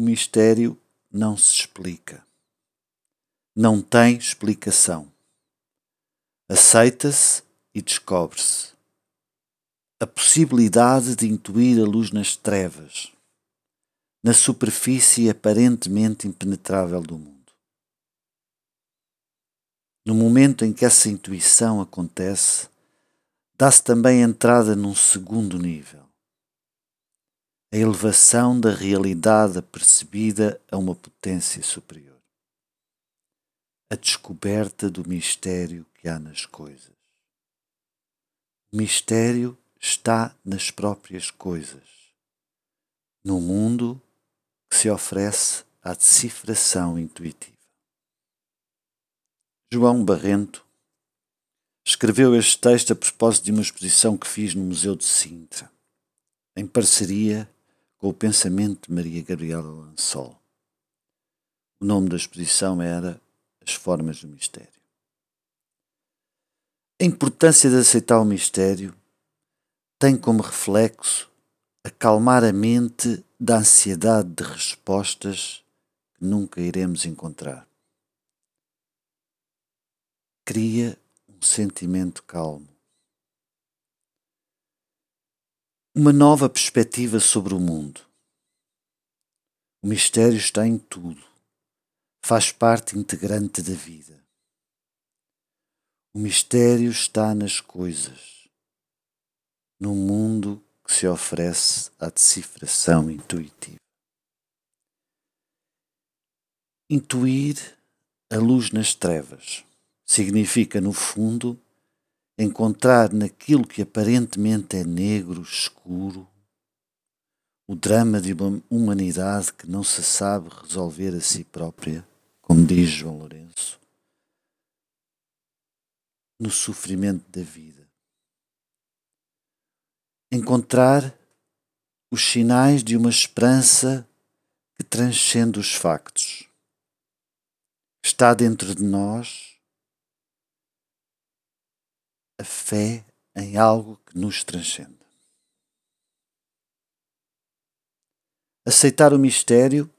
O mistério não se explica. Não tem explicação. Aceita-se e descobre-se. A possibilidade de intuir a luz nas trevas, na superfície aparentemente impenetrável do mundo. No momento em que essa intuição acontece, dá-se também entrada num segundo nível a elevação da realidade apercebida a uma potência superior, a descoberta do mistério que há nas coisas. O mistério está nas próprias coisas, no mundo que se oferece à decifração intuitiva. João Barrento escreveu este texto a propósito de uma exposição que fiz no Museu de Sintra, em parceria com o pensamento de Maria Gabriela Lansol. O nome da exposição era As Formas do Mistério. A importância de aceitar o mistério tem como reflexo acalmar a mente da ansiedade de respostas que nunca iremos encontrar. Cria um sentimento calmo. Uma nova perspectiva sobre o mundo. O mistério está em tudo, faz parte integrante da vida. O mistério está nas coisas, no mundo que se oferece à decifração intuitiva. Intuir a luz nas trevas significa, no fundo, encontrar naquilo que aparentemente é negro, escuro, o drama de uma humanidade que não se sabe resolver a si própria, como diz João Lourenço, no sofrimento da vida. Encontrar os sinais de uma esperança que transcende os factos. Está dentro de nós a fé em algo que nos transcende. Aceitar o mistério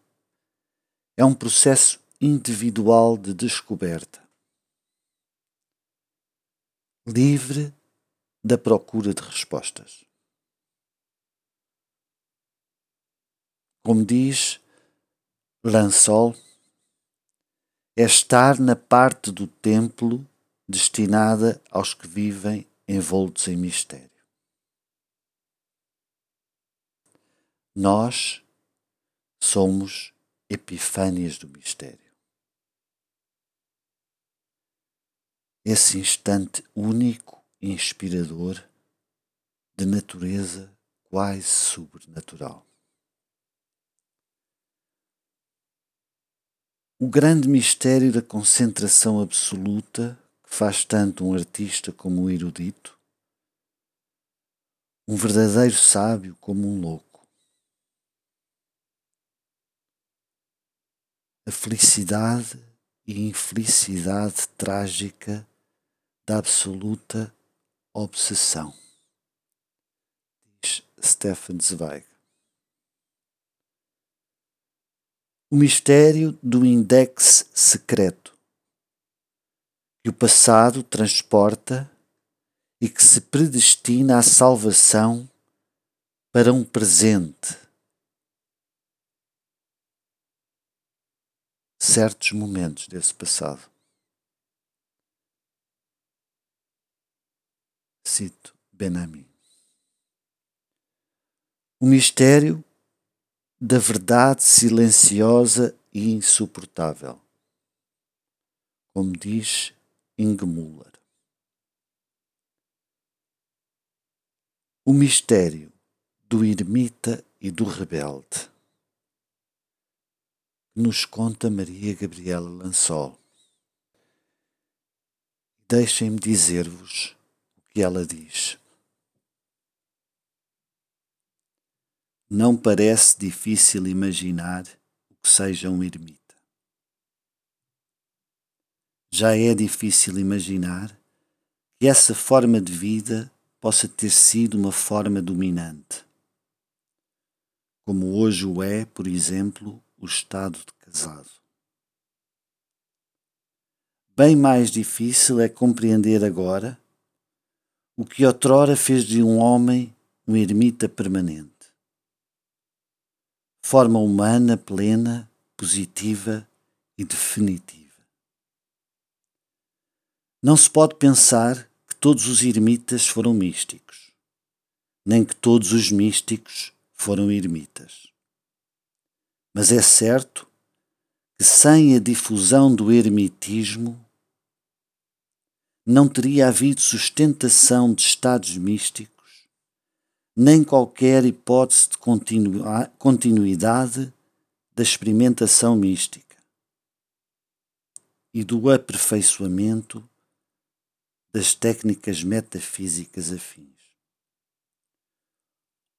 é um processo individual de descoberta, livre da procura de respostas. Como diz Lansol, é estar na parte do templo destinada aos que vivem envoltos em mistério. Nós somos epifânias do mistério. Esse instante único e inspirador de natureza quase sobrenatural. O grande mistério da concentração absoluta faz tanto um artista como um erudito, um verdadeiro sábio como um louco. A felicidade e infelicidade trágica da absoluta obsessão, diz Stefan Zweig. O mistério do index secreto que o passado transporta e que se predestina à salvação para um presente. Certos momentos desse passado. Cito Benami. O mistério da verdade silenciosa e insuportável. Como diz O mistério do ermita e do rebelde nos conta Maria Gabriela Lansol. Deixem-me dizer-vos o que ela diz. Não parece difícil imaginar o que seja um ermita já é difícil imaginar que essa forma de vida possa ter sido uma forma dominante. Como hoje o é, por exemplo, o estado de casado. Bem mais difícil é compreender agora o que outrora fez de um homem um ermita permanente. Forma humana plena, positiva e definitiva. Não se pode pensar que todos os ermitas foram místicos, nem que todos os místicos foram ermitas. Mas é certo que sem a difusão do ermitismo não teria havido sustentação de estados místicos, nem qualquer hipótese de continuidade da experimentação mística e do aperfeiçoamento das técnicas metafísicas afins.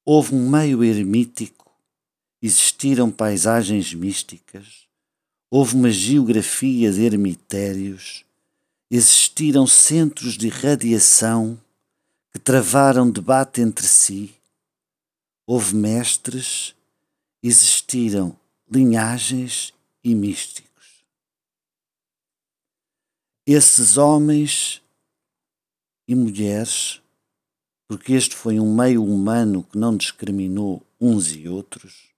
Houve um meio ermítico, existiram paisagens místicas, houve uma geografia de ermitérios existiram centros de radiação que travaram debate entre si, houve mestres, existiram linhagens e místicos. Esses homens e mulheres, porque este foi um meio humano que não discriminou uns e outros,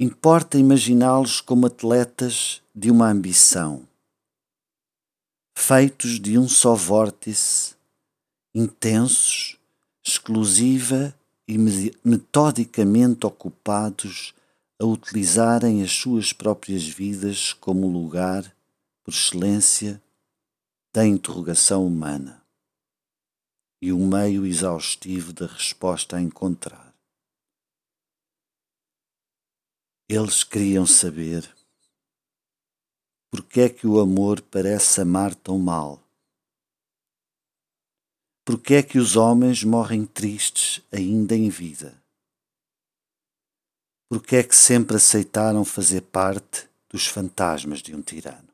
importa imaginá-los como atletas de uma ambição feitos de um só vórtice, intensos, exclusiva e metodicamente ocupados a utilizarem as suas próprias vidas como lugar, por excelência, da interrogação humana e o meio exaustivo da resposta a encontrar. Eles queriam saber por que é que o amor parece amar tão mal? Por que é que os homens morrem tristes ainda em vida? Por que é que sempre aceitaram fazer parte dos fantasmas de um tirano?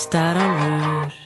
Estar a ler.